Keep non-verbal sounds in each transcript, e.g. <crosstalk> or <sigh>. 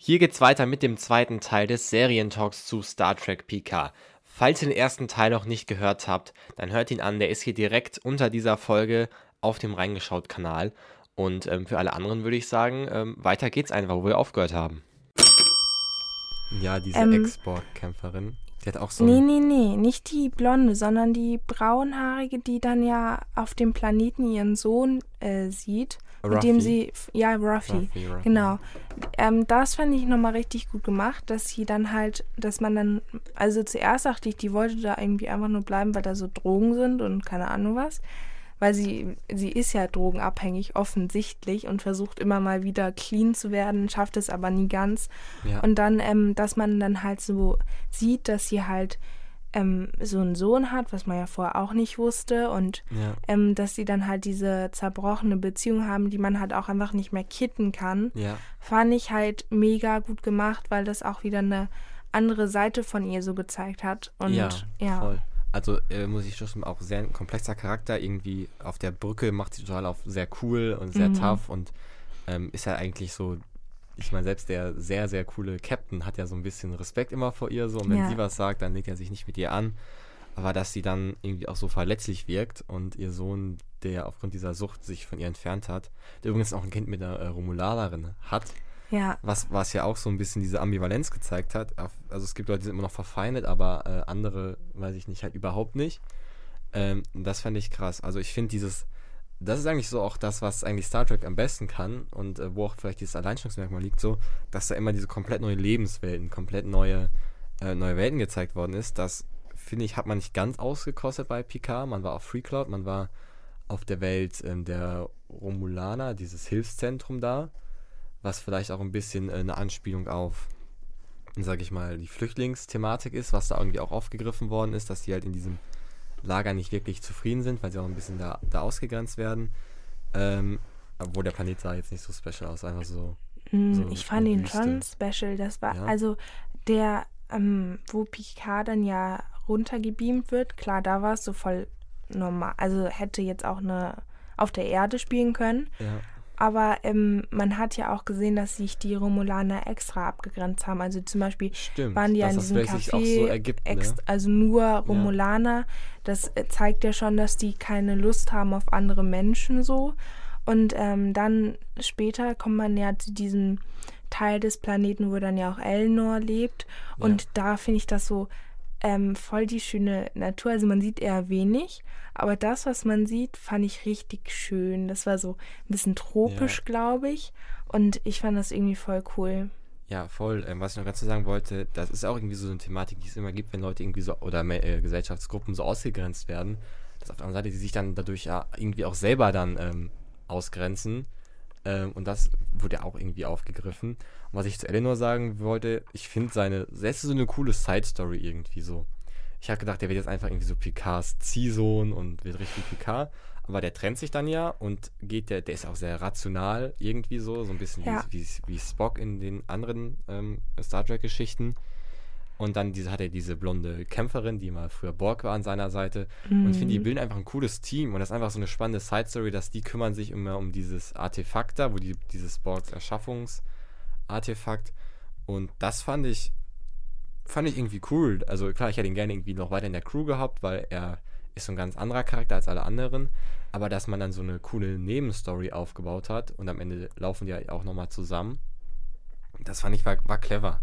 Hier geht's weiter mit dem zweiten Teil des Serientalks zu Star Trek PK. Falls ihr den ersten Teil noch nicht gehört habt, dann hört ihn an, der ist hier direkt unter dieser Folge auf dem Reingeschaut-Kanal. Und ähm, für alle anderen würde ich sagen, ähm, weiter geht's einfach, wo wir aufgehört haben. Ja, diese Ähm, Export-Kämpferin, die hat auch so Nee, nee, nee, nicht die blonde, sondern die braunhaarige, die dann ja auf dem Planeten ihren Sohn äh, sieht, mit dem Ruffy. sie, ja, Ruffy, Ruffy, Ruffy. genau. Ähm, das fand ich nochmal richtig gut gemacht, dass sie dann halt, dass man dann, also zuerst dachte ich, die wollte da irgendwie einfach nur bleiben, weil da so Drogen sind und keine Ahnung was. Weil sie, sie ist ja drogenabhängig, offensichtlich, und versucht immer mal wieder clean zu werden, schafft es aber nie ganz. Ja. Und dann, ähm, dass man dann halt so sieht, dass sie halt ähm, so einen Sohn hat, was man ja vorher auch nicht wusste. Und Ja. ähm, dass sie dann halt diese zerbrochene Beziehung haben, die man halt auch einfach nicht mehr kitten kann, Ja, fand ich halt mega gut gemacht, weil das auch wieder eine andere Seite von ihr so gezeigt hat. Und ja, ja, voll. Also äh, muss ich zustimmen, auch sehr ein komplexer Charakter. Irgendwie auf der Brücke macht sie total auf sehr cool und sehr Mhm. tough und ähm, ist ja eigentlich so, ich meine, selbst der sehr, sehr coole Captain hat ja so ein bisschen Respekt immer vor ihr so und wenn Ja. sie was sagt, dann legt er sich nicht mit ihr an. Aber dass sie dann irgendwie auch so verletzlich wirkt und ihr Sohn, der aufgrund dieser Sucht sich von ihr entfernt hat, der übrigens auch ein Kind mit einer äh, Romulanerin hat, ja, was, was ja auch so ein bisschen diese Ambivalenz gezeigt hat. Also es gibt Leute, die sind immer noch verfeindet, aber äh, andere, weiß ich nicht, halt überhaupt nicht. Ähm, das fand ich krass. Also ich finde dieses, das ist eigentlich so auch das, was eigentlich Star Trek am besten kann und äh, wo auch vielleicht dieses Alleinstellungsmerkmal liegt, so, dass da immer diese komplett neue Lebenswelten, komplett neue, äh, neue Welten gezeigt worden ist. Das, finde ich, hat man nicht ganz ausgekostet bei Picard. Man war auf Free Cloud, man war auf der Welt ähm, der Romulaner, dieses Hilfszentrum da was vielleicht auch ein bisschen äh, eine Anspielung auf, sag ich mal, die Flüchtlingsthematik ist, was da irgendwie auch aufgegriffen worden ist, dass die halt in diesem Lager nicht wirklich zufrieden sind, weil sie auch ein bisschen da, da ausgegrenzt werden. Ähm, obwohl der Planet sah jetzt nicht so special aus, einfach so. Mm, so ich fand ihn Wüste. schon special. Das war, Ja. also der, ähm, wo Picard dann ja runtergebeamt wird, klar, da war es so voll normal. Also hätte jetzt auch eine auf der Erde spielen können. Ja, Aber ähm, man hat ja auch gesehen, dass sich die Romulaner extra abgegrenzt haben. Also zum Beispiel stimmt. waren die ja in diesem Café, auch so ergibt, ne? also nur Romulaner. Das äh, zeigt ja schon, dass die keine Lust haben auf andere Menschen so. Und ähm, dann später kommt man ja zu diesem Teil des Planeten, wo dann ja auch Elnor lebt. Und da finde ich das so ähm, voll die schöne Natur. Also man sieht eher wenig, aber das, was man sieht, fand ich richtig schön. Das war so ein bisschen tropisch, Ja. glaube ich. Und ich fand das irgendwie voll cool. Ja, voll. Ähm, was ich noch ganz zu sagen wollte, das ist auch irgendwie so eine Thematik, die es immer gibt, wenn Leute irgendwie so oder äh, Gesellschaftsgruppen so ausgegrenzt werden, dass auf der anderen Seite die sich dann dadurch ja irgendwie auch selber dann ähm, ausgrenzen. Ähm, und das wurde ja auch irgendwie aufgegriffen. Und was ich zu Eleanor sagen wollte, ich finde seine, das ist so eine coole Side-Story irgendwie so. Ich habe gedacht, der wird jetzt einfach irgendwie so Picards Ziehsohn und wird richtig Picard. Aber der trennt sich dann ja und geht, der, der ist auch sehr rational irgendwie so, so ein bisschen Ja. wie, wie, wie Spock in den anderen ähm, Star Trek-Geschichten. Und dann diese, hat er diese blonde Kämpferin, die mal früher Borg war an seiner Seite. Und ich finde, die bilden einfach ein cooles Team. Und das ist einfach so eine spannende Side-Story, dass die kümmern sich immer um dieses Artefakt da, wo die, dieses Borgs Erschaffungsartefakt. Und das fand ich, fand ich irgendwie cool. Also klar, ich hätte ihn gerne irgendwie noch weiter in der Crew gehabt, weil er ist so ein ganz anderer Charakter als alle anderen. Aber dass man dann so eine coole Nebenstory aufgebaut hat und am Ende laufen die ja auch nochmal zusammen, das fand ich war, war clever.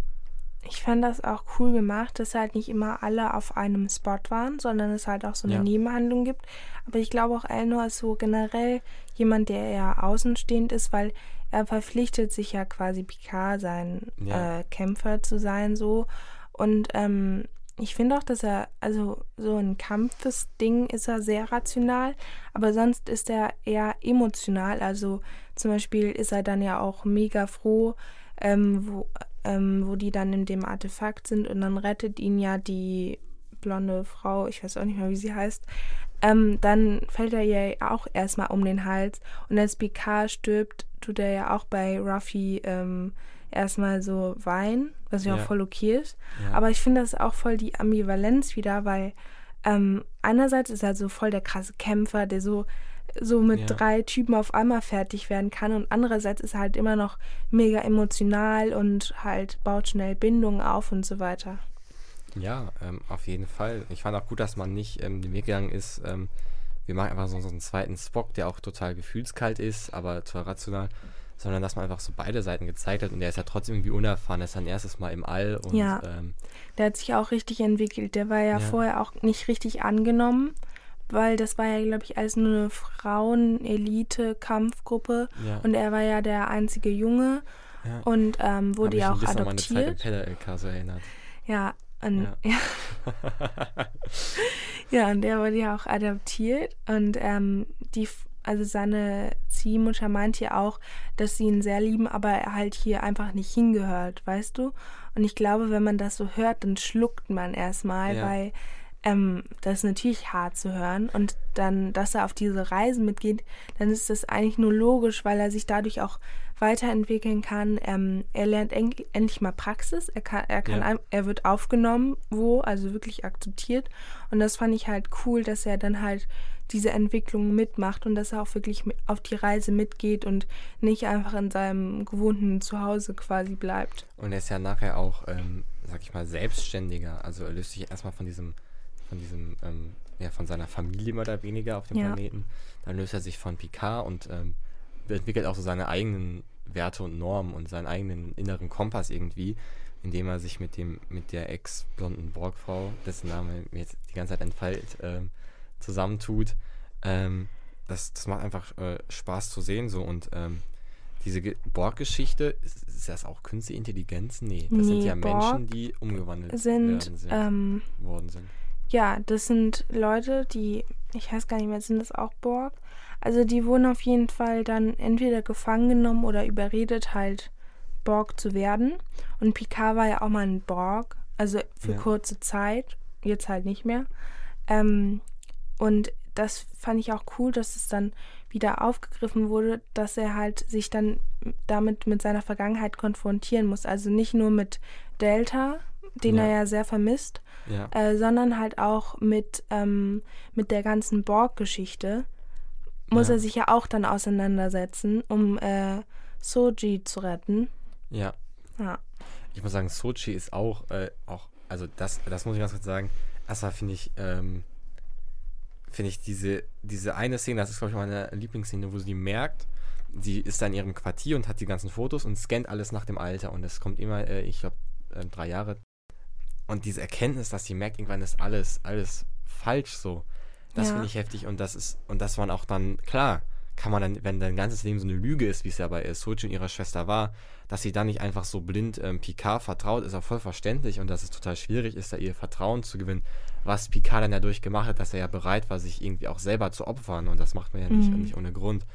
Ich fand das auch cool gemacht, dass halt nicht immer alle auf einem Spot waren, sondern es halt auch so eine Ja. Nebenhandlung gibt. Aber ich glaube auch Elnor ist so generell jemand, der eher außenstehend ist, weil er verpflichtet sich ja quasi Picard sein Ja. äh, Kämpfer zu sein so. Und ähm, ich finde auch, dass er, also so ein Kampfesding ist er sehr rational, aber sonst ist er eher emotional. Also zum Beispiel ist er dann ja auch mega froh, ähm, wo, ähm, wo die dann in dem Artefakt sind und dann rettet ihn ja die blonde Frau, ich weiß auch nicht mehr, wie sie heißt. Ähm, dann fällt er ja auch erstmal um den Hals und als Picard stirbt, tut er ja auch bei Ruffy ähm, erstmal so weinen, was ja Ja. auch voll okay ist. Ja. Aber ich finde das auch voll die Ambivalenz wieder, weil ähm, einerseits ist er so voll der krasse Kämpfer, der so so mit Ja. drei Typen auf einmal fertig werden kann und andererseits ist er halt immer noch mega emotional und halt baut schnell Bindungen auf und so weiter. Ja, ähm, auf jeden Fall. Ich fand auch gut, dass man nicht ähm, den Weg gegangen ist, ähm, wir machen einfach so, so einen zweiten Spock, der auch total gefühlskalt ist, aber total rational, sondern dass man einfach so beide Seiten gezeigt hat und der ist ja trotzdem irgendwie unerfahren, er ist sein erstes Mal im All und Ja. ähm, Der hat sich auch richtig entwickelt. Der war ja, Ja. vorher auch nicht richtig angenommen, weil das war ja, glaube ich, alles nur eine Frauen-Elite-Kampfgruppe ja, und er war ja der einzige Junge ja. und ähm, wurde ja auch ein bisschen an meine Zeit im adoptiert. Keller-LK so erinnert. Ja, und, Ja. ja. <laughs> ja, und der wurde ja auch adoptiert und ähm, die, also seine Ziehmutter meint ja auch, dass sie ihn sehr lieben, aber er halt hier einfach nicht hingehört, weißt du? Und ich glaube, wenn man das so hört, dann schluckt man erstmal, Ja. weil ähm, das ist natürlich hart zu hören und dann, dass er auf diese Reisen mitgeht, dann ist das eigentlich nur logisch, weil er sich dadurch auch weiterentwickeln kann. Ähm, er lernt en endlich mal Praxis, er kann, er kann, Ja. er wird aufgenommen, wo, also wirklich akzeptiert. Und das fand ich halt cool, dass er dann halt diese Entwicklung mitmacht und dass er auch wirklich auf die Reise mitgeht und nicht einfach in seinem gewohnten Zuhause quasi bleibt. Und er ist ja nachher auch, ähm, sag ich mal, selbstständiger. Also er löst sich erstmal von diesem, von diesem, ähm, ja, von seiner Familie mehr oder weniger auf dem Ja. Planeten. Dann löst er sich von Picard und ähm, entwickelt auch so seine eigenen Werte und Normen und seinen eigenen inneren Kompass irgendwie, indem er sich mit dem, mit der ex-blonden Borgfrau, dessen Name mir jetzt die ganze Zeit entfällt, ähm, zusammentut. Ähm, das, das macht einfach äh, Spaß zu sehen so und ähm, diese Ge- Borg-Geschichte, ist, ist das auch künstliche Intelligenz? Nee, das sind Nee, ja Borg Menschen, die umgewandelt Sind, werden sind, ähm, worden sind. Ja, das sind Leute, die, ich weiß gar nicht mehr, sind das auch Borg? Also die wurden auf jeden Fall dann entweder gefangen genommen oder überredet, halt Borg zu werden. Und Picard war ja auch mal ein Borg, also für Ja. kurze Zeit, jetzt halt nicht mehr. Ähm, und das fand ich auch cool, dass es dann wieder aufgegriffen wurde, dass er halt sich dann damit mit seiner Vergangenheit konfrontieren muss. Also nicht nur mit Delta, den Ja. er ja sehr vermisst, Ja, äh, sondern halt auch mit, ähm, mit der ganzen Borg-Geschichte muss Ja. er sich ja auch dann auseinandersetzen, um äh, Soji zu retten. ja. Ja. Ich muss sagen, Sochi ist auch, äh, auch also das, das muss ich ganz kurz sagen. Erstmal finde ich, ähm, finde ich diese, diese eine Szene, das ist glaube ich meine Lieblingsszene, wo sie merkt, sie ist da in ihrem Quartier und hat die ganzen Fotos und scannt alles nach dem Alter und es kommt immer, äh, ich glaube, äh, drei Jahre. Und diese Erkenntnis, dass sie merkt, irgendwann ist alles, alles falsch so. Das Ja. finde ich heftig und das ist, und das waren auch dann, klar, kann man dann, wenn dein ganzes Leben so eine Lüge ist, wie es ja bei Sochi und ihrer Schwester war, dass sie dann nicht einfach so blind ähm, Picard vertraut, ist auch voll verständlich und dass es total schwierig ist, da ihr Vertrauen zu gewinnen, was Picard dann ja durchgemacht hat, dass er ja bereit war, sich irgendwie auch selber zu opfern und das macht man ja nicht, Mhm. nicht ohne Grund.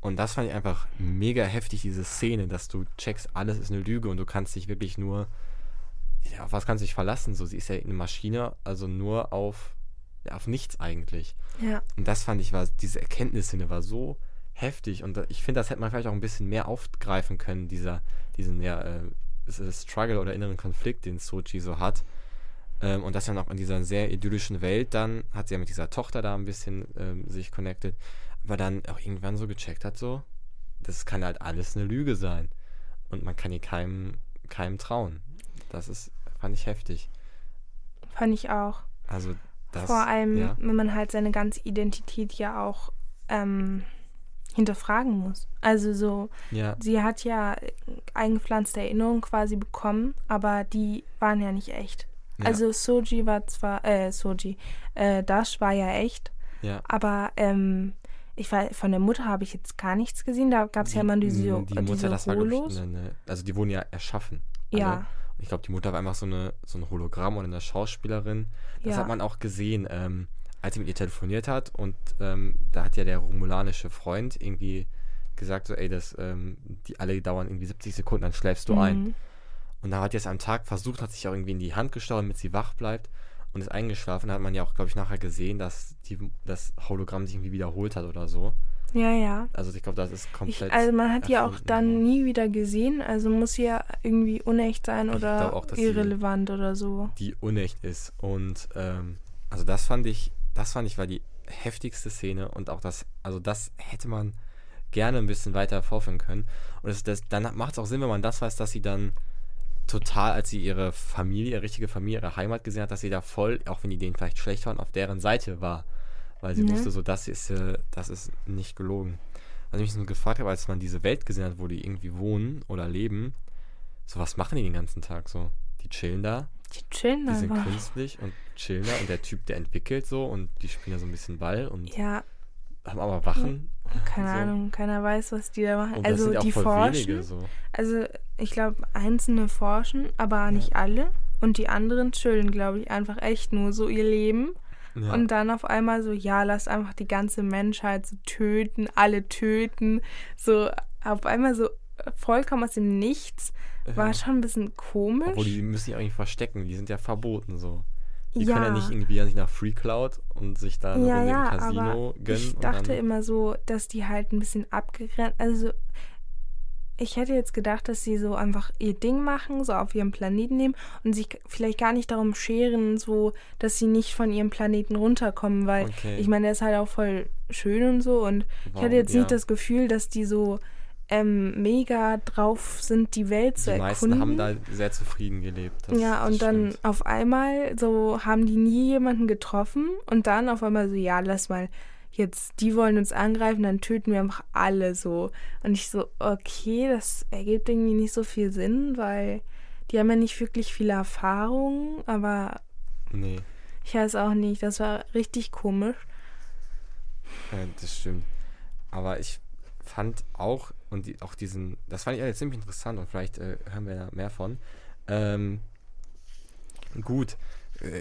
Und das fand ich einfach mega heftig, diese Szene, dass du checkst, alles ist eine Lüge und du kannst dich wirklich nur, ja, auf was kannst du dich verlassen? So, sie ist ja eine Maschine, also nur auf, ja, auf nichts eigentlich. Ja. Und das fand ich, war, diese Erkenntnissinne war so heftig. Und ich finde, das hätte man vielleicht auch ein bisschen mehr aufgreifen können, dieser, diesen, ja, äh, ist Struggle oder inneren Konflikt, den Sochi so hat. Ähm, und das dann auch in dieser sehr idyllischen Welt dann, hat sie ja mit dieser Tochter da ein bisschen ähm, sich connected, aber dann auch irgendwann so gecheckt hat, so, das kann halt alles eine Lüge sein. Und man kann ihr keinem, keinem trauen. Das ist, fand ich heftig. Fand ich auch. Also, das. Vor allem, ja. wenn man halt seine ganze Identität ja auch ähm, hinterfragen muss. Also so, Ja, sie hat ja eingepflanzte Erinnerungen quasi bekommen, aber die waren ja nicht echt. ja, Also Soji war zwar, äh, Soji, äh, Dash war ja echt, ja. aber ähm, ich war, von der Mutter habe ich jetzt gar nichts gesehen. Da gab es ja immer diese, die Mutter, diese das war, ich, eine, eine, also die wurden ja erschaffen. ja, Und ich glaube, die Mutter war einfach so, eine, so ein Hologramm oder eine Schauspielerin. Das Ja. hat man auch gesehen, ähm, als sie mit ihr telefoniert hat. Und ähm, da hat ja der romulanische Freund irgendwie gesagt, so, ey, das, ähm, die alle dauern irgendwie 70 Sekunden, dann schläfst du ein. Mhm. Und da hat sie es am Tag versucht, hat sich auch irgendwie in die Hand gestochen, damit sie wach bleibt und ist eingeschlafen. Da hat man ja auch, glaube ich, nachher gesehen, dass die, das Hologramm sich irgendwie wiederholt hat oder so. Ja, ja. Also ich glaube, das ist Ich, komplett. also man hat die auch dann ja. nie wieder gesehen, also muss sie ja irgendwie unecht sein Ich oder auch, irrelevant oder so. die unecht ist. Und ähm, also das fand ich, das fand ich, war die heftigste Szene und auch das, also das hätte man gerne ein bisschen weiter vorführen können. Und das, das, dann macht es auch Sinn, wenn man das weiß, dass sie dann total, als sie ihre Familie, ihre richtige Familie, ihre Heimat gesehen hat, dass sie da voll, auch wenn die denen vielleicht schlecht waren, auf deren Seite war. Weil sie Ja. wusste, so, das ist, äh, das ist nicht gelogen. Was ich mich so gefragt habe, als man diese Welt gesehen hat, wo die irgendwie wohnen oder leben, so, was machen die den ganzen Tag so? Die chillen da, Die chillen die sind einfach. künstlich und chillen da und der Typ, der entwickelt so und die spielen da so ein bisschen Ball und Ja, haben aber Wachen. keine so. Ahnung, keiner weiß, was die da machen. Und also ja die forschen. wenige so. Also ich glaube, einzelne forschen, aber nicht alle. Und die anderen chillen, glaube ich, einfach echt nur so ihr Leben. Ja. Und dann auf einmal so, ja, lass einfach die ganze Menschheit so töten, alle töten. So auf einmal so vollkommen aus dem Nichts. War Ja. schon ein bisschen komisch. Obwohl, die müssen sich eigentlich verstecken, die sind ja verboten so. Die Ja. können ja nicht irgendwie an sich nach Free Cloud und sich da ja, ja, im Casino aber gönnen. ich dachte immer so, dass die halt ein bisschen abgegrenzt, also ich hätte jetzt gedacht, dass sie so einfach ihr Ding machen, so auf ihrem Planeten nehmen und sich vielleicht gar nicht darum scheren, so, dass sie nicht von ihrem Planeten runterkommen, weil Okay. ich meine, der ist halt auch voll schön und so und ich Warum? hatte jetzt Ja. nicht das Gefühl, dass die so ähm, mega drauf sind, die Welt zu die erkunden. meisten haben da sehr zufrieden gelebt. Das, Ja, und dann stimmt. auf einmal so haben die nie jemanden getroffen und dann auf einmal so, ja, lass mal, jetzt, die wollen uns angreifen, dann töten wir einfach alle so. Und ich so, okay, das ergibt irgendwie nicht so viel Sinn, weil die haben ja nicht wirklich viele Erfahrungen, aber Nee, ich weiß auch nicht, das war richtig komisch. äh, das stimmt. Aber ich fand auch, und die, auch diesen, das fand ich alle ziemlich interessant und vielleicht äh, hören wir da mehr von. Ähm, gut,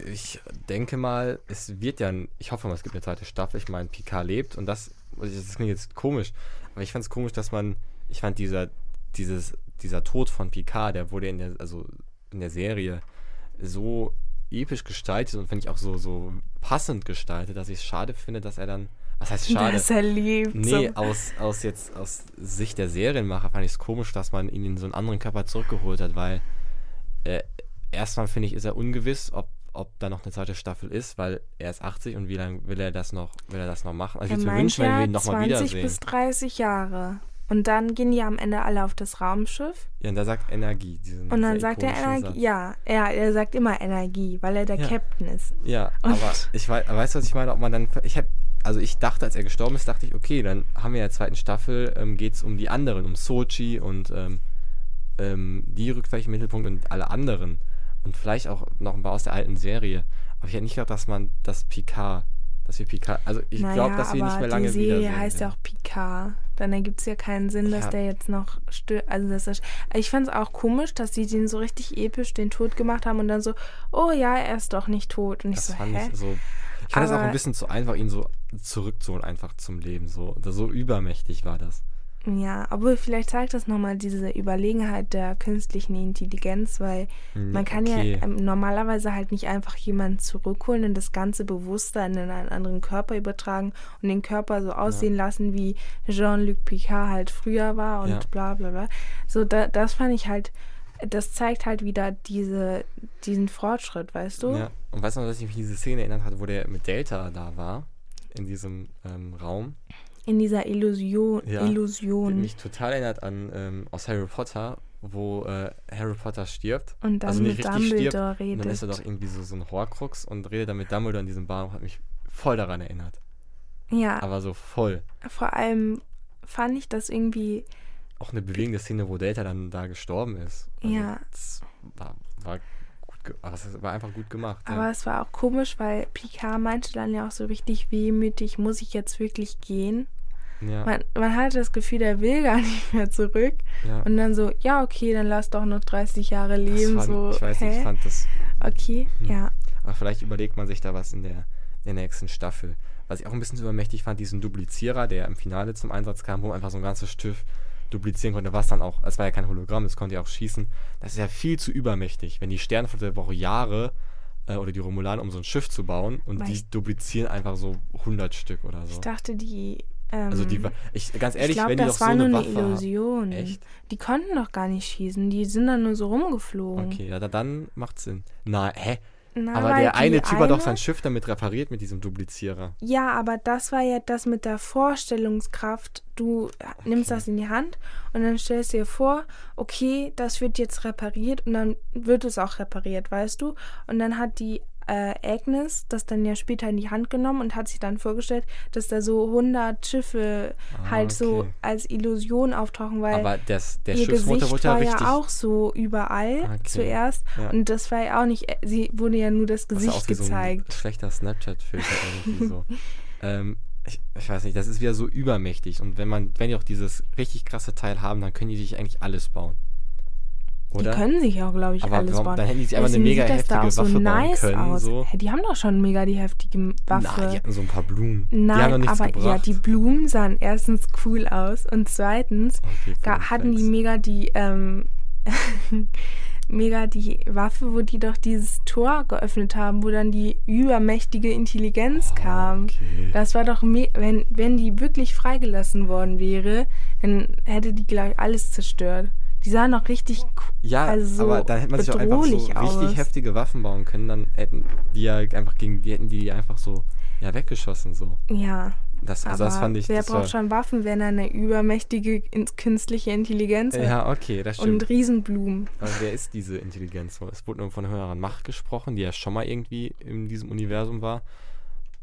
ich denke mal, es wird ja, ein- ich hoffe mal, es gibt eine zweite Staffel. Ich meine, Picard lebt und das, das klingt jetzt komisch, aber ich fand es komisch, dass man, ich fand dieser, dieses, dieser Tod von Picard, der wurde in der, also in der Serie so episch gestaltet und finde ich auch so, so passend gestaltet, dass ich es schade finde, dass er dann, was heißt schade? Dass er lebt. Nee, so. aus, aus jetzt aus Sicht der Serienmacher fand ich es komisch, dass man ihn in so einen anderen Körper zurückgeholt hat, weil äh, erstmal finde ich, ist er ungewiss, ob, ob da noch eine zweite Staffel ist, weil er ist 80 und wie lange will er das noch, will er das noch machen? Also Er ich würde mir wünschen, wenn wir ihn nochmal 20 wiedersehen. bis 30 Jahre. Und dann gehen die am Ende alle auf das Raumschiff. Ja, und da sagt Energie. Diesen, Und dann sagt er Energie. Satz. Ja, ja, er sagt immer Energie, weil er der Ja. Captain ist. Ja, Und- aber ich weiß, weißt du, was ich meine? Ob man dann, ich habe, also ich dachte, als er gestorben ist, dachte ich, okay, dann haben wir in der zweiten Staffel, ähm, geht es um die anderen, um Sochi und ähm, ähm, die rückt vielleicht im Mittelpunkt und alle anderen. Und vielleicht auch noch ein paar aus der alten Serie. Aber ich hätte nicht gedacht, dass man das Picard, dass wir Picard, also ich naja, glaube, dass wir nicht mehr lange die Serie wiedersehen. heißt ja auch Picard. Dann ergibt es ja keinen Sinn, dass Ja. der jetzt noch stö also dass er Ich fand es auch komisch, dass sie den so richtig episch den Tod gemacht haben und dann so, oh ja, er ist doch nicht tot. Und ich Das so, fand hä? ich so. Ich fand das auch ein bisschen zu einfach, ihn so zurückzuholen, einfach zum Leben. So, so übermächtig war das. Ja, aber vielleicht zeigt das nochmal diese Überlegenheit der künstlichen Intelligenz, weil Hm, man kann okay. ja normalerweise halt nicht einfach jemanden zurückholen und das ganze Bewusstsein in einen anderen Körper übertragen und den Körper so aussehen lassen, wie Jean-Luc Picard halt früher war und Ja. bla bla bla. So, da, das fand ich halt, das zeigt halt wieder diese, diesen Fortschritt, weißt du? Ja, und weißt du noch, dass ich mich diese Szene erinnert hatte, wo der mit Delta da war, in diesem ähm, Raum? In dieser Illusion. Ja. Illusion. mich total erinnert an ähm, aus Harry Potter, wo äh, Harry Potter stirbt. Und dann also mit richtig stirbt. Dumbledore Und redet. dann ist er doch irgendwie so, so ein Horcrux und redet dann mit Dumbledore in diesem Bar hat mich voll daran erinnert. ja, Aber so voll. vor allem fand ich das irgendwie Auch eine bewegende Szene, wo Delta dann da gestorben ist. Also Ja. Das war, war aber es war einfach gut gemacht. Aber ja. es war auch komisch, weil Picard meinte dann ja auch so richtig wehmütig, muss ich jetzt wirklich gehen? ja, Man, man hatte das Gefühl, er will gar <laughs> nicht mehr zurück. ja. Und dann so, ja, okay, dann lass doch noch 30 Jahre leben. fand, so, ich weiß hä? nicht, ich fand das okay, Hm. ja. Aber vielleicht überlegt man sich da was in der, in der nächsten Staffel. Was ich auch ein bisschen übermächtig fand, diesen Duplizierer, der im Finale zum Einsatz kam, wo einfach so ein ganzes Stift duplizieren konnte, was dann auch, es war ja kein Hologramm, es konnte ja auch schießen. Das ist ja viel zu übermächtig. Wenn die Sternflotte braucht Jahre äh, oder die Romulanen, um so ein Schiff zu bauen und Weil die ich- duplizieren einfach so 100 Stück oder Ich so. dachte, die. Ähm, Also die, wa- ich, ganz ehrlich, ich glaube, wenn die das doch so war nur eine eine Waffe haben. Illusion. Echt? Die konnten doch gar nicht schießen. Die sind dann nur so rumgeflogen. Okay, ja, da- dann macht Sinn. Na, hä? Na, Aber der eine Typ hat doch sein Schiff damit repariert mit diesem Duplizierer. Ja, aber das war ja das mit der Vorstellungskraft. Du nimmst das in die Hand und dann stellst du dir vor, okay, das wird jetzt repariert und dann wird es auch repariert, weißt du? Und dann hat die äh, Agnes das dann ja später in die Hand genommen und hat sich dann vorgestellt, dass da so 100 Schiffe Ah, halt so okay. als Illusion auftauchen, weil Aber das, der ihr Gesicht wurde ja war richtig. ja auch so überall Okay. zuerst Ja. und das war ja auch nicht, sie wurde ja nur das Das Gesicht aus wie so ein gezeigt. schlechter Snapchat-Filter <laughs> irgendwie so. Ähm, ich, ich weiß nicht, das ist wieder so übermächtig. Und wenn man, wenn die auch dieses richtig krasse Teil haben, dann können die sich eigentlich alles bauen. Oder? Die können sich auch, glaube ich, Aber alles warum- bauen. dann hätten die sich einfach eine mega sieht das da heftige auch so Waffe bauen nice können, aus. so. Hä, Die haben doch schon mega die heftige Waffe. Na, die hatten so ein paar Blumen. Nein, aber gebracht. ja, die Blumen sahen erstens cool aus und zweitens Okay, hatten die mega die ähm, <laughs> mega die Waffe, wo die doch dieses Tor geöffnet haben, wo dann die übermächtige Intelligenz kam. Okay. Das war doch, wenn, wenn die wirklich freigelassen worden wäre, dann hätte die gleich alles zerstört. Die sahen noch richtig cool. Ja, also so aber da hätte man sich auch einfach so richtig aus. heftige Waffen bauen können, dann hätten die ja einfach gegen die hätten die einfach so ja weggeschossen so. Ja, Das, also aber das fand ich wer braucht schon Waffen, wenn er eine übermächtige künstliche Intelligenz hat? Ja, okay, das stimmt. Und Riesenblumen. Aber wer ist diese Intelligenz? Es wurde nur von höherer Macht gesprochen, die ja schon mal irgendwie in diesem Universum war.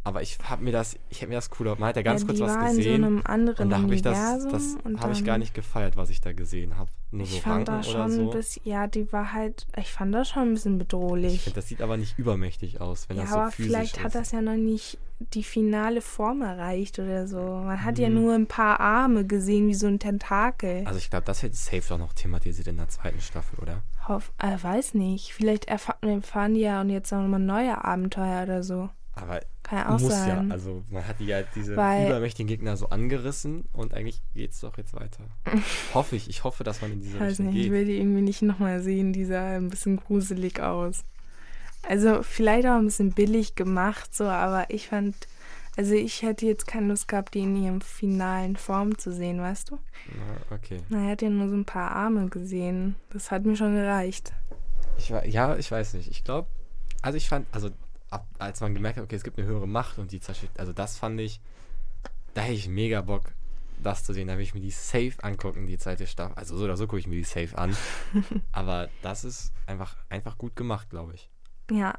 Aber ich habe mir das, ich habe mir das cooler, man hat ja ganz ja, kurz was war in so gesehen einem anderen und da habe ich das, das habe ich gar nicht gefeiert, was ich da gesehen habe. Nur so Ich fand Ranken das oder schon so. ein bisschen, ja, die war halt, ich fand das schon ein bisschen Ich bedrohlich. finde, das sieht aber nicht übermächtig aus, wenn Ja, das so aber physisch vielleicht ist. hat das ja noch nicht die finale Form erreicht oder so. Man hat ja Hm. nur ein paar Arme gesehen, wie so ein Tentakel. also ich glaube, das wird safe doch noch thematisiert in der zweiten Staffel, oder? Hoff, äh, weiß nicht. Vielleicht erfahren, die ja und jetzt noch mal neue Abenteuer oder so. Aber Kann ja auch muss sein. ja, also man hat die ja diese Weil- übermächtigen Gegner so angerissen und eigentlich geht's doch jetzt weiter. <laughs> hoffe ich, ich hoffe, dass man in diese Ich weiß Richtung nicht, ich geht. will die irgendwie nicht nochmal sehen. Die sah ein bisschen gruselig aus. Also vielleicht auch ein bisschen billig gemacht, so, aber ich fand, also ich hätte jetzt keine Lust gehabt, die in ihrem finalen Form zu sehen, weißt du? Na, okay. Na, er hat ja nur so ein paar Arme gesehen. Das hat mir schon gereicht. Ich, wa- ja, ich weiß nicht. Ich glaube, also ich fand, also ab, als man gemerkt hat, okay, es gibt eine höhere Macht und die zerstört, also das fand ich, da hätte ich mega Bock, das zu sehen. Da will ich mir die safe angucken, die zweite Staffel. Also so oder so gucke ich mir die safe an. <laughs> Aber das ist einfach, einfach gut gemacht, glaube ich. Ja.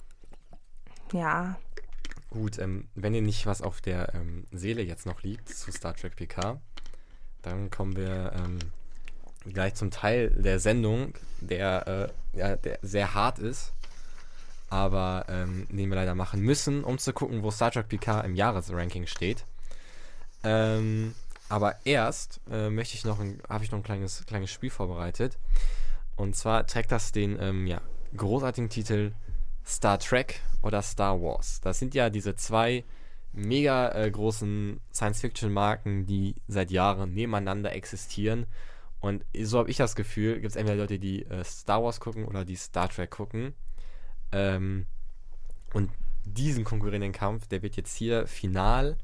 Ja. Gut, ähm, wenn ihr nicht was auf der ähm, Seele jetzt noch liegt zu Star Trek PK, dann kommen wir ähm, gleich zum Teil der Sendung, der, äh, ja, der sehr hart ist, aber ähm, den wir leider machen müssen, um zu gucken, wo Star Trek PK im Jahresranking steht. Ähm, aber erst äh, möchte ich noch habe ich noch ein kleines, kleines Spiel vorbereitet. Und zwar trägt das den ähm, ja, großartigen Titel Star Trek oder Star Wars. Das sind ja diese zwei mega äh, großen Science-Fiction-Marken, die seit Jahren nebeneinander existieren. Und so habe ich das Gefühl, gibt es entweder Leute, die äh, Star Wars gucken oder die Star Trek gucken. Ähm, und diesen konkurrierenden Kampf, der wird jetzt hier final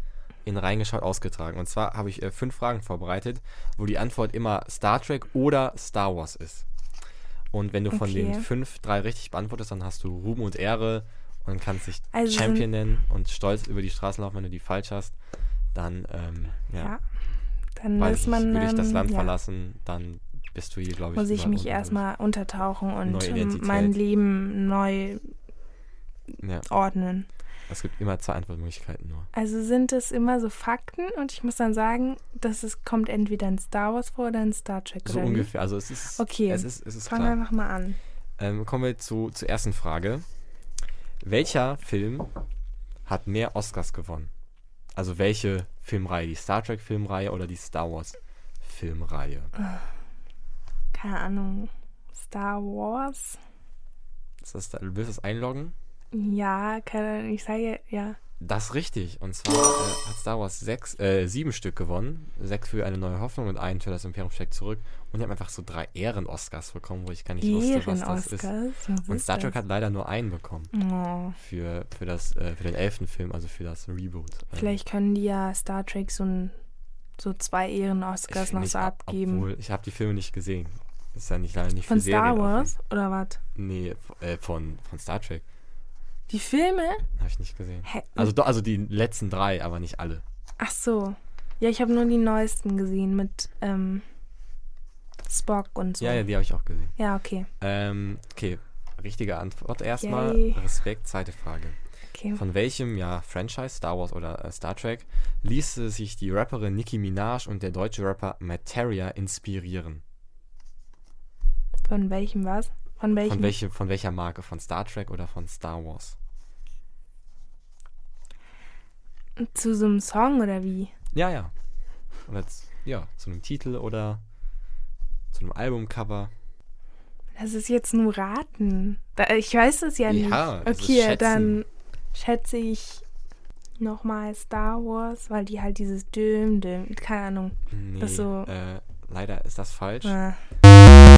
in reingeschaut ausgetragen. Und zwar habe ich äh, fünf Fragen vorbereitet, wo die Antwort immer Star Trek oder Star Wars ist. Und wenn du von den fünf drei richtig beantwortest, dann hast du Ruhm und Ehre und kannst dich Also Champion nennen und stolz über die Straßen laufen, wenn du die falsch hast. Dann, ähm, ja, Ja. Dann weiß ist ich, man. würde ich das ähm, Land ja, verlassen, dann bist du hier, glaube ich, Muss ich mich erstmal untertauchen und mein Leben neu. Ja, ordnen. es gibt immer zwei Antwortmöglichkeiten nur. Also sind es immer so Fakten und ich muss dann sagen, dass es kommt entweder in Star Wars vor oder in Star Trek So wie? ungefähr. Also es ist, Okay, es ist, es ist Fang klar. einfach mal an. Ähm, kommen wir zu, zur ersten Frage. Welcher Film hat mehr Oscars gewonnen? Also welche Filmreihe? Die Star Trek Filmreihe oder die Star Wars Filmreihe? Keine Ahnung. Star Wars? Ist das, da- willst du das einloggen? Ja, keine Ahnung. Ich sage ja. Das ist richtig. Und zwar äh, hat Star Wars sechs, äh, sieben Stück gewonnen. Sechs für eine neue Hoffnung und einen für das Imperium steckt zurück. Und die haben einfach so drei Ehren-Oscars bekommen, wo ich gar nicht wusste, was das ist. Was Und Star Trek hat leider nur einen bekommen. Oh. Für, für, das, äh, für den elften Film, also für das Reboot. Ähm, Vielleicht können die ja Star Trek so, ein, so zwei Ehren-Oscars noch so ab- abgeben. Obwohl, ich habe die Filme nicht gesehen. Ist ja nicht leider nicht Von für Serien Star offen. Wars oder was? Nee, äh, von, von Star Trek. Die Filme? Habe ich nicht gesehen. Hä? Also, also die letzten drei, aber nicht alle. Ach so. Ja, ich habe nur die neuesten gesehen mit ähm, Spock und so. Ja, ja, die habe ich auch gesehen. Ja, okay. Ähm, okay, richtige Antwort erstmal. Yay. Respekt, zweite Frage. okay. Von welchem ja, Franchise, Star Wars oder äh, Star Trek, ließe sich die Rapperin Nicki Minaj und der deutsche Rapper Materia inspirieren? Von welchem was? Von welchem? Von, welche, von welcher Marke? Von Star Trek oder von Star Wars? Zu so einem Song oder wie? Ja, ja. Oder z- ja, zu einem Titel oder zu einem Albumcover. Das ist jetzt nur raten. Ich weiß es ja, nicht. Ja, das Okay, schätzen. dann schätze ich nochmal Star Wars, weil die halt dieses Düm, Düm, keine Ahnung. Nee, Das so- äh, leider ist das falsch. Ah,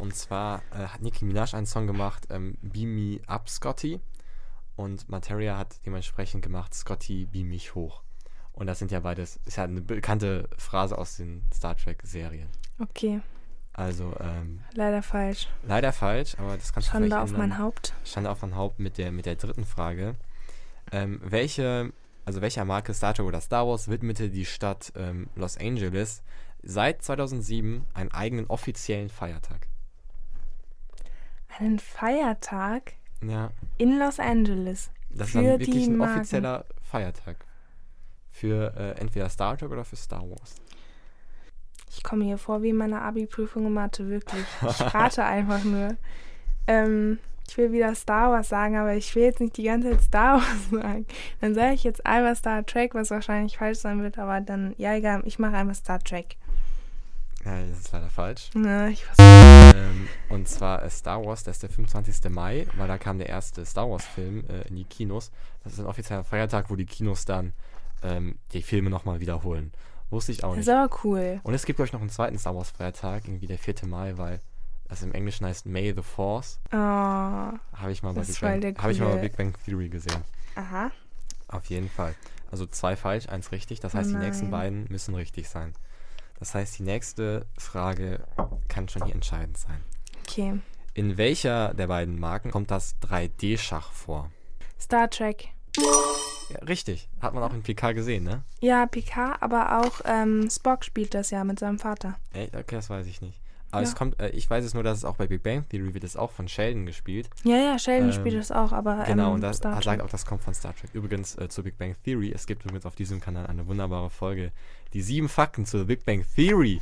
Und zwar äh, hat Nicki Minaj einen Song gemacht, ähm, Beam Me Up Scotty. Und Materia hat dementsprechend gemacht, Scotty beam mich hoch. Und das sind ja beides, ist ja eine bekannte Phrase aus den Star Trek-Serien. okay, Also ähm, leider falsch. leider falsch, aber das kannst du Schande vielleicht auf ändern. mein Haupt. Schande auf mein Haupt mit der, mit der dritten Frage. Ähm, welche, also welcher Marke Star Trek oder Star Wars widmete die Stadt ähm, Los Angeles seit 2007 einen eigenen offiziellen Feiertag? Einen Feiertag Ja, in Los Angeles. das ist dann wirklich ein Marken. offizieller Feiertag. Für äh, entweder Star Trek oder für Star Wars. Ich komme hier vor wie in meiner Abi-Prüfung in Mathe, wirklich. <laughs> Ich rate einfach nur. Ähm, ich will wieder Star Wars sagen, aber ich will jetzt nicht die ganze Zeit Star Wars <laughs> sagen. Dann sage ich jetzt einmal Star Trek, was wahrscheinlich falsch sein wird, aber dann, ja egal, ich mache einmal Star Trek. Ja, das ist leider falsch. Na, ich weiß. Ähm, und zwar äh, Star Wars, das ist der 25. Mai, weil da kam der erste Star Wars-Film äh, in die Kinos. Das ist ein offizieller Feiertag, wo die Kinos dann ähm, die Filme nochmal wiederholen. Wusste ich auch Das nicht. ist aber cool. Und es gibt, glaube ich, noch einen zweiten Star Wars-Feiertag, irgendwie der 4. Mai, weil das im Englischen heißt May the Force. Oh, aha. Habe ich, mal bei Das Big Bang- hab ich mal bei Big Bang Theory gesehen. Auf jeden Fall. Also zwei falsch, eins richtig. Das heißt, die nächsten Nein. beiden müssen richtig sein. Das heißt, die nächste Frage kann schon hier entscheidend sein. Okay. In welcher der beiden Marken kommt das 3D-Schach vor? Star Trek. Ja, richtig. Hat man auch in PK gesehen, ne? Ja, Picard, aber auch ähm, Spock spielt das ja mit seinem Vater. Ey, okay, das weiß ich nicht. Aber Ja. es kommt, äh, ich weiß es nur, dass es auch bei Big Bang Theory wird es auch von Sheldon gespielt. Ja, ja, Sheldon Ähm, spielt das auch, aber Genau, ähm, und das Star er sagt auch, das kommt von Star Trek. Übrigens äh, zu Big Bang Theory. Es gibt übrigens auf diesem Kanal eine wunderbare Folge, die sieben Fakten zur Big Bang Theory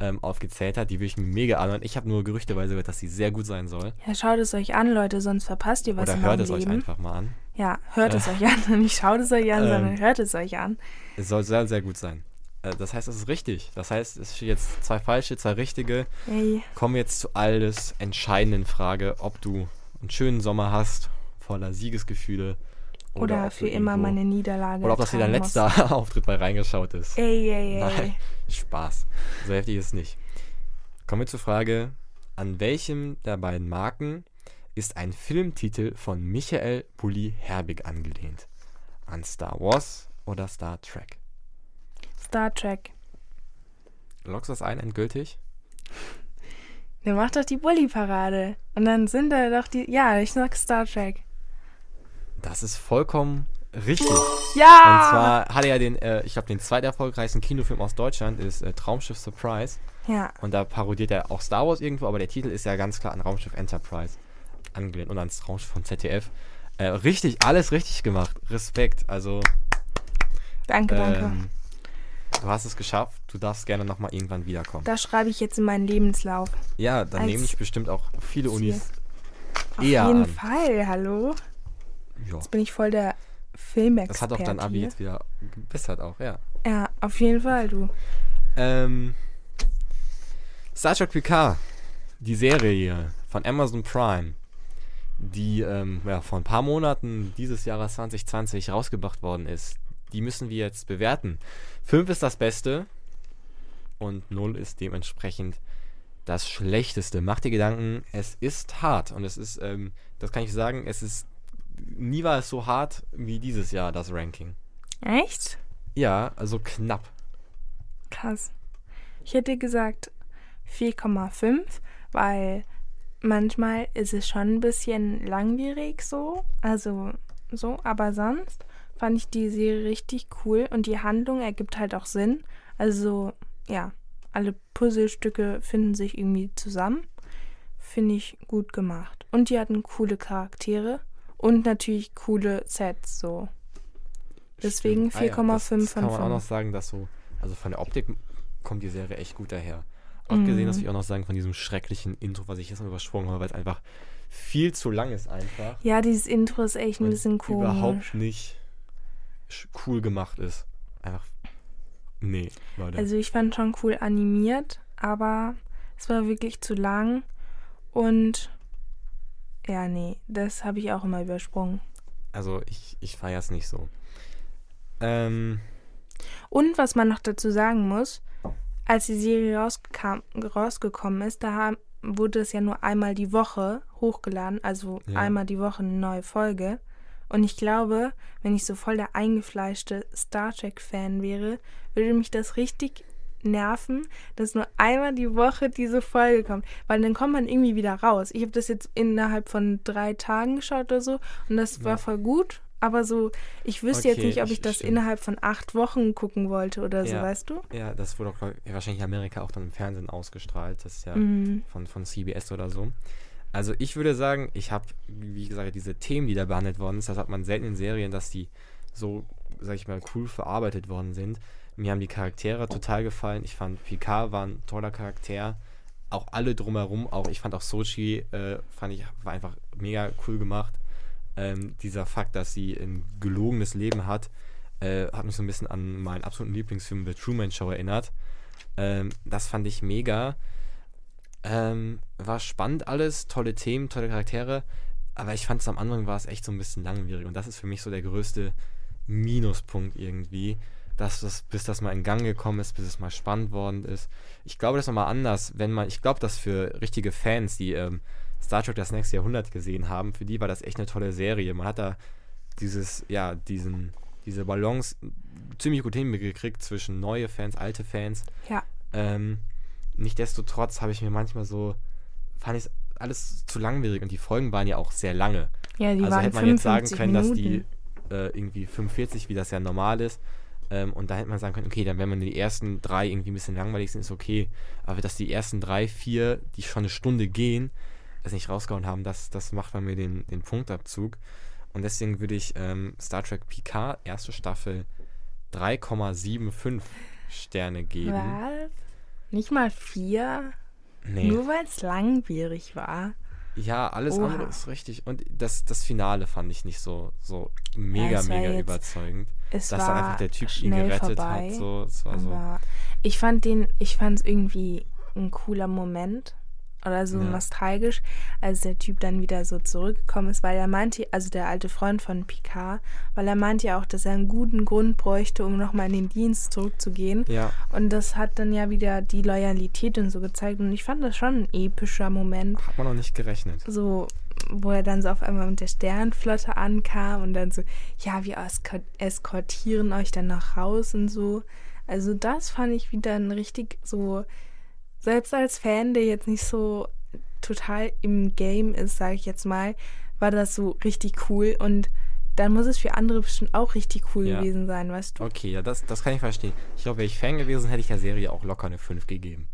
ähm, aufgezählt hat. Die will ich mir mega anhören. Ich habe nur gerüchteweise gehört, dass sie sehr gut sein soll. Ja, schaut es euch an, Leute, sonst verpasst ihr was Oder hört es euch Leben. einfach mal an. Ja, hört es Äh. euch an. <laughs> Nicht schaut es euch an, Ähm. sondern hört es euch an. Es soll sehr, sehr gut sein. Äh, das heißt, es ist richtig. Das heißt, es steht jetzt zwei falsche, zwei richtige. Ey, Kommen wir jetzt zu alles entscheidenden Frage, ob du einen schönen Sommer hast, voller Siegesgefühle. Oder, du für immer irgendwo- meine Niederlage. Oder ob das hier dein letzter <laughs> Auftritt bei reingeschaut ist. Ey, ey, ey. Nein, <laughs> Spaß. So heftig ist es nicht. Kommen wir zur Frage, an welchem der beiden Marken ist ein Filmtitel von Michael Bulli Herbig angelehnt? An Star Wars oder Star Trek? Star Trek. Lockst du das ein endgültig? <laughs> Der macht doch die Bulli-Parade. Und dann sind da doch die. Ja, ich sag Star Trek. Das ist vollkommen richtig. Ja! Und zwar hat er ja den, äh, ich glaube, den zweiterfolgreichsten Kinofilm aus Deutschland ist äh, Traumschiff Surprise. Ja, Und da parodiert er auch Star Wars irgendwo, aber der Titel ist ja ganz klar an Raumschiff Enterprise angelehnt und ans Raumschiff vom ZDF. Äh, richtig, alles richtig gemacht. Respekt. Also, danke, danke. ähm, du hast es geschafft. Du darfst gerne nochmal irgendwann wiederkommen. Das schreibe ich jetzt in meinen Lebenslauf. Ja, dann nehme ich bestimmt auch viele Ziel. Unis Auf eher jeden an. Fall, hallo. Ja. Jetzt bin ich voll der Filmexperte. Das hat auch dein Abi jetzt wieder gebessert auch, ja. Ja, auf jeden Fall, du. Ähm, Star Trek Picard, die Serie von Amazon Prime, die ähm, ja, vor ein paar Monaten dieses Jahres 2020 rausgebracht worden ist, die müssen wir jetzt bewerten. 5 ist das Beste und 0 ist dementsprechend das Schlechteste. Mach dir Gedanken, es ist hart und es ist, ähm, das kann ich sagen, es ist, nie war es so hart wie dieses Jahr, das Ranking. Echt? Ja, also knapp. Krass. Ich hätte gesagt 4,5, weil manchmal ist es schon ein bisschen langwierig so. Also so, aber sonst fand ich die Serie richtig cool und die Handlung ergibt halt auch Sinn. Also, ja, alle Puzzlestücke finden sich irgendwie zusammen. Finde ich gut gemacht. Und die hatten coole Charaktere und natürlich coole Sets so. Deswegen 4,5 Ah ja, von kann man auch noch 5. sagen, dass so, also von der Optik kommt die Serie echt gut daher. Mhm. Abgesehen, dass ich auch noch sagen, von diesem schrecklichen Intro, was ich jetzt mal übersprungen habe, weil es einfach viel zu lang ist einfach. Ja, dieses Intro ist echt ein bisschen komisch. überhaupt nicht cool gemacht ist. Einfach, nee, Leute. Also ich fand schon cool animiert, aber es war wirklich zu lang und ja, nee, das habe ich auch immer übersprungen. Also ich, ich feiere es nicht so. Ähm, Und was man noch dazu sagen muss, als die Serie rauskam, rausgekommen ist, da haben, wurde es ja nur einmal die Woche hochgeladen, also Ja. einmal die Woche eine neue Folge. Und ich glaube, wenn ich so voll der eingefleischte Star Trek-Fan wäre, würde mich das richtig nerven, dass nur einmal die Woche diese Folge kommt. Weil dann kommt man irgendwie wieder raus. Ich habe das jetzt innerhalb von drei Tagen geschaut oder so und das war Ja. voll gut. Aber so, ich wüsste jetzt Okay, nicht, ob ich- das stimmt. innerhalb von acht Wochen gucken wollte oder so, Ja. weißt du? ja, das wurde auch glaub wahrscheinlich in Amerika auch dann im Fernsehen ausgestrahlt. Das ist ja Mhm. von, von CBS oder so. Also ich würde sagen, ich habe, wie gesagt, diese Themen, die da behandelt worden sind, das hat man selten in Serien, dass die so, sag ich mal, cool verarbeitet worden sind. Mir haben die Charaktere total gefallen. Ich fand Picard war ein toller Charakter. Auch alle drumherum, auch ich fand auch Sochi, äh, fand ich, war einfach mega cool gemacht. Ähm, dieser Fakt, dass sie ein gelogenes Leben hat, äh, hat mich so ein bisschen an meinen absoluten Lieblingsfilm The Truman Show erinnert. Ähm, das fand ich mega. Ähm, war spannend alles, tolle Themen, tolle Charaktere, aber ich fand es am Anfang war es echt so ein bisschen langwierig und das ist für mich so der größte Minuspunkt irgendwie, dass das, bis das mal in Gang gekommen ist, bis es mal spannend worden ist. Ich glaube, das ist nochmal anders, wenn man, ich glaube, dass für richtige Fans, die ähm, Star Trek das nächste Jahrhundert gesehen haben, für die war das echt eine tolle Serie. Man hat da dieses, ja, diesen, diese Balance ziemlich gut hingekriegt zwischen neue Fans, alte Fans. Ja. Ähm, Nichtsdestotrotz habe ich mir manchmal so, fand ich alles zu langwierig und die Folgen waren ja auch sehr lange. Ja, die also waren hätte man jetzt sagen 55 können, Minuten. dass die äh, irgendwie 45, wie das ja normal ist. Ähm, und da hätte man sagen können, okay, dann wenn man die ersten drei irgendwie ein bisschen langweilig sind, ist okay. Aber dass die ersten drei, vier, die schon eine Stunde gehen, das nicht rausgehauen haben, das, das macht bei mir den, den Punktabzug. Und deswegen würde ich ähm, Star Trek Picard, erste Staffel, 3,75 Sterne geben. Was? Nicht mal vier? Nee. Nur weil es langwierig war. Ja, alles Oha. andere ist richtig. Und das, das Finale fand ich nicht so, so mega, war mega jetzt- überzeugend. Dass dann einfach der Typ ihn gerettet vorbei, hat. So, es war so. Ich fand den, ich fand es irgendwie ein cooler Moment oder so Ja. nostalgisch, als der Typ dann wieder so zurückgekommen ist, weil er meinte, also der alte Freund von Picard, weil er meinte ja auch, dass er einen guten Grund bräuchte, um nochmal in den Dienst zurückzugehen. Ja, Und das hat dann ja wieder die Loyalität und so gezeigt. Und ich fand das schon ein epischer Moment. hat man noch nicht gerechnet. So, wo er dann so auf einmal mit der Sternflotte ankam und dann so, ja, wir esko- eskortieren euch dann nach Haus und so. Also das fand ich wieder ein richtig so, selbst als Fan, der jetzt nicht so total im Game ist, sage ich jetzt mal, war das so richtig cool und dann muss es für andere bestimmt auch richtig cool Ja. gewesen sein, weißt du? Okay, ja, das, das kann ich verstehen. Ich glaube, wäre ich Fan gewesen, hätte ich der Serie auch locker eine 5 gegeben.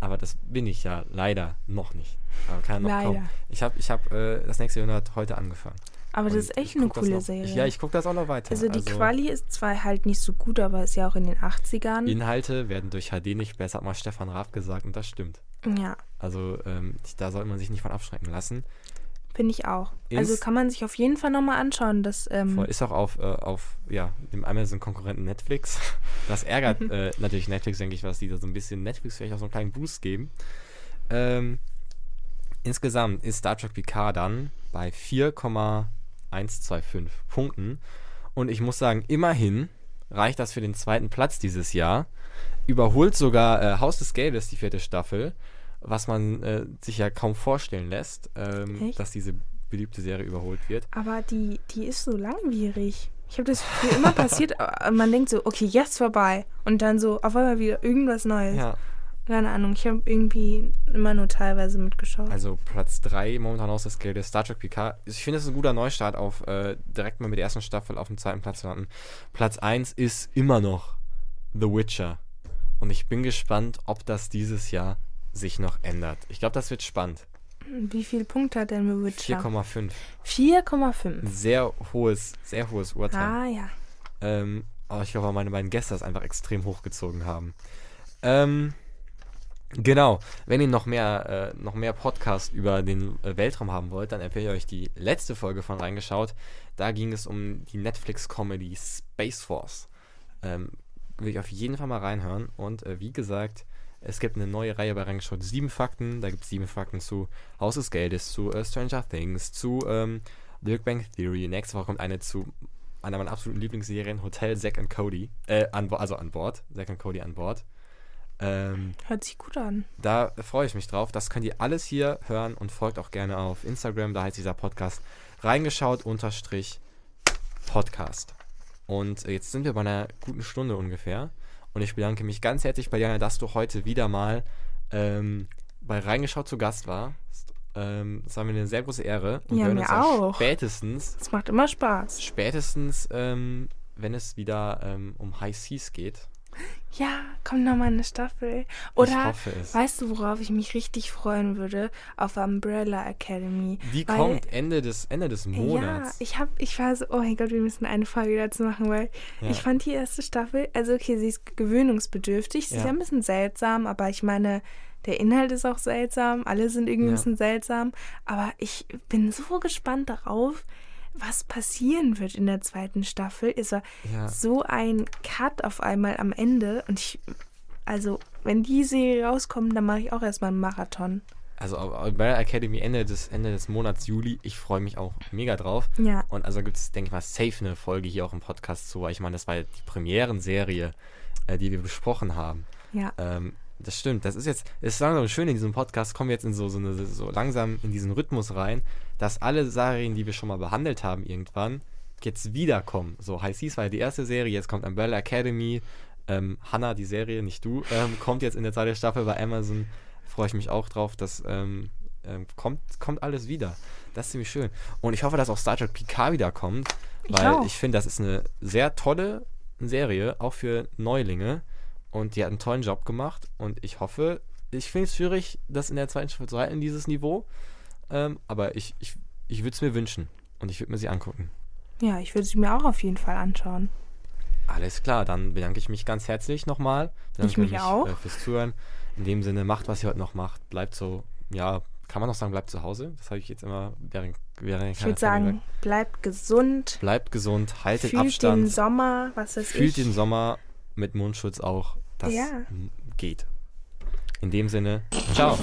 Aber das bin ich ja leider noch nicht. Aber kann noch Leider. kommen. Ich habe ich hab, äh, das nächste Jahrhundert heute angefangen. Aber das ist echt eine coole noch, Serie. Ich, ja, ich gucke das auch noch weiter. also die Quali ist zwar halt nicht so gut, aber ist ja auch in den 80ern. Inhalte werden durch HD nicht besser, hat mal Stefan Raab gesagt und das stimmt. ja, Also ähm, da sollte man sich nicht von abschrecken lassen. finde ich auch. also Ist- kann man sich auf jeden Fall nochmal anschauen. Das, ähm, ist auch auf, äh, auf ja, dem Amazon-Konkurrenten Netflix. <laughs> Das ärgert <laughs> äh, natürlich Netflix, denke ich, was die da so ein bisschen Netflix vielleicht auch so einen kleinen Boost geben. Ähm, insgesamt ist Star Trek Picard dann bei 4,125 Punkten. Und ich muss sagen, immerhin reicht das für den zweiten Platz dieses Jahr. Überholt sogar äh, Haus des Geldes, die vierte Staffel, was man äh, sich ja kaum vorstellen lässt, ähm, dass diese beliebte Serie überholt wird. aber die, die ist so langwierig. Ich habe das Gefühl, immer passiert, <laughs> äh, man denkt so, okay, jetzt vorbei. Und dann so auf einmal wieder irgendwas Neues. Ja, keine Ahnung, ich habe irgendwie immer nur teilweise mitgeschaut. Also Platz 3 momentan aus das Geld ist Star Trek Picard. Ich finde, es ist ein guter Neustart auf äh, direkt mal mit der ersten Staffel auf dem zweiten Platz zu landen. Platz 1 ist immer noch The Witcher. Und ich bin gespannt, ob das dieses Jahr sich noch ändert. Ich glaube, das wird spannend. Wie viele Punkte hat denn The Witcher? 4,5. 4,5. Sehr hohes, sehr hohes Urteil. Ah ja. Ähm, aber ich glaube, meine beiden Gäste das einfach extrem hochgezogen haben. Ähm, genau. Wenn ihr noch mehr, äh, mehr Podcast über den äh, Weltraum haben wollt, dann empfehle ich euch die letzte Folge von reingeschaut. Da ging es um die Netflix-Comedy Space Force. Ähm, will ich auf jeden Fall mal reinhören. Und äh, wie gesagt, es gibt eine neue Reihe bei reingeschaut. Sieben Fakten. Da gibt es sieben Fakten zu Haus des Geldes, zu äh, Stranger Things, zu ähm, The Big Bang Theory. Nächste Woche kommt eine zu einer meiner absoluten Lieblingsserien, Hotel Zack and Cody. Äh, an, also an Bord. Zack and Cody an Bord. Ähm, Hört sich gut an. da freue ich mich drauf. Das könnt ihr alles hier hören und folgt auch gerne auf Instagram. Da heißt dieser Podcast reingeschaut unterstrich Podcast. Und jetzt sind wir bei einer guten Stunde ungefähr. Und ich bedanke mich ganz herzlich bei Jana, dass du heute wieder mal ähm, bei Reingeschaut zu Gast warst. Ähm, das war mir eine sehr große Ehre. Und Ja, wir hören mir uns auch. spätestens, Es macht immer Spaß. spätestens, ähm, wenn es wieder ähm, um High Seas geht. Ja, kommt nochmal eine Staffel. Oder weißt du, worauf ich mich richtig freuen würde? Auf Umbrella Academy. Die weil- kommt Ende des, Ende des Ja, Monats. ich hab, ich war so, oh mein Gott, wir müssen eine Folge dazu machen, weil Ja. ich fand die erste Staffel, also okay, sie ist gewöhnungsbedürftig, sie ist Ja. ja ein bisschen seltsam, aber ich meine, der Inhalt ist auch seltsam, alle sind irgendwie Ja. ein bisschen seltsam, aber ich bin so gespannt darauf, was passieren wird in der zweiten Staffel. War Ja. so ein Cut auf einmal am Ende und ich, also, wenn die Serie rauskommt, dann mache ich auch erstmal einen Marathon. Also Umbrella Academy Ende des, Ende des Monats Juli. Ich freue mich auch mega drauf. Ja. Und also gibt es, denke ich mal, safe eine Folge hier auch im Podcast zu, weil ich meine, das war ja die Premierenserie, äh, die wir besprochen haben. Ja. Ähm, das stimmt. Das ist jetzt, es ist langsam schön in diesem Podcast, kommen wir jetzt in so, so, eine, so langsam in diesen Rhythmus rein, dass alle Serien, die wir schon mal behandelt haben irgendwann, jetzt wiederkommen. So, High Seas war ja die erste Serie, jetzt kommt Umbrella Academy, ähm, Hannah, die Serie, nicht du, ähm, kommt jetzt in der zweiten Staffel bei Amazon. Freue ich mich auch drauf, dass ähm, ähm, kommt, kommt alles wieder. Das ist ziemlich schön. Und ich hoffe, dass auch Star Trek Picard wiederkommt, Ich weil auch. ich finde, das ist eine sehr tolle Serie, auch für Neulinge. Und die hat einen tollen Job gemacht. Und ich hoffe, ich finde es schwierig, das in der zweiten Staffel zu halten, dieses Niveau. Ähm, aber ich, ich, ich würde es mir wünschen. Und ich würde mir sie angucken. Ja, ich würde sie mir auch auf jeden Fall anschauen. Alles klar, dann bedanke ich mich ganz herzlich nochmal. Bedanke Ich mich auch. Äh, fürs Zuhören. In dem Sinne, macht, was ihr heute noch macht. Bleibt so, ja, kann man noch sagen, bleibt zu Hause? Das habe ich jetzt immer während, während Ich würde sagen, bleibt gesund, Bleibt gesund, haltet fühlt den Abstand, Sommer, was weiß fühlt ich. den Sommer mit Mundschutz auch das ja. geht. In dem Sinne, ciao.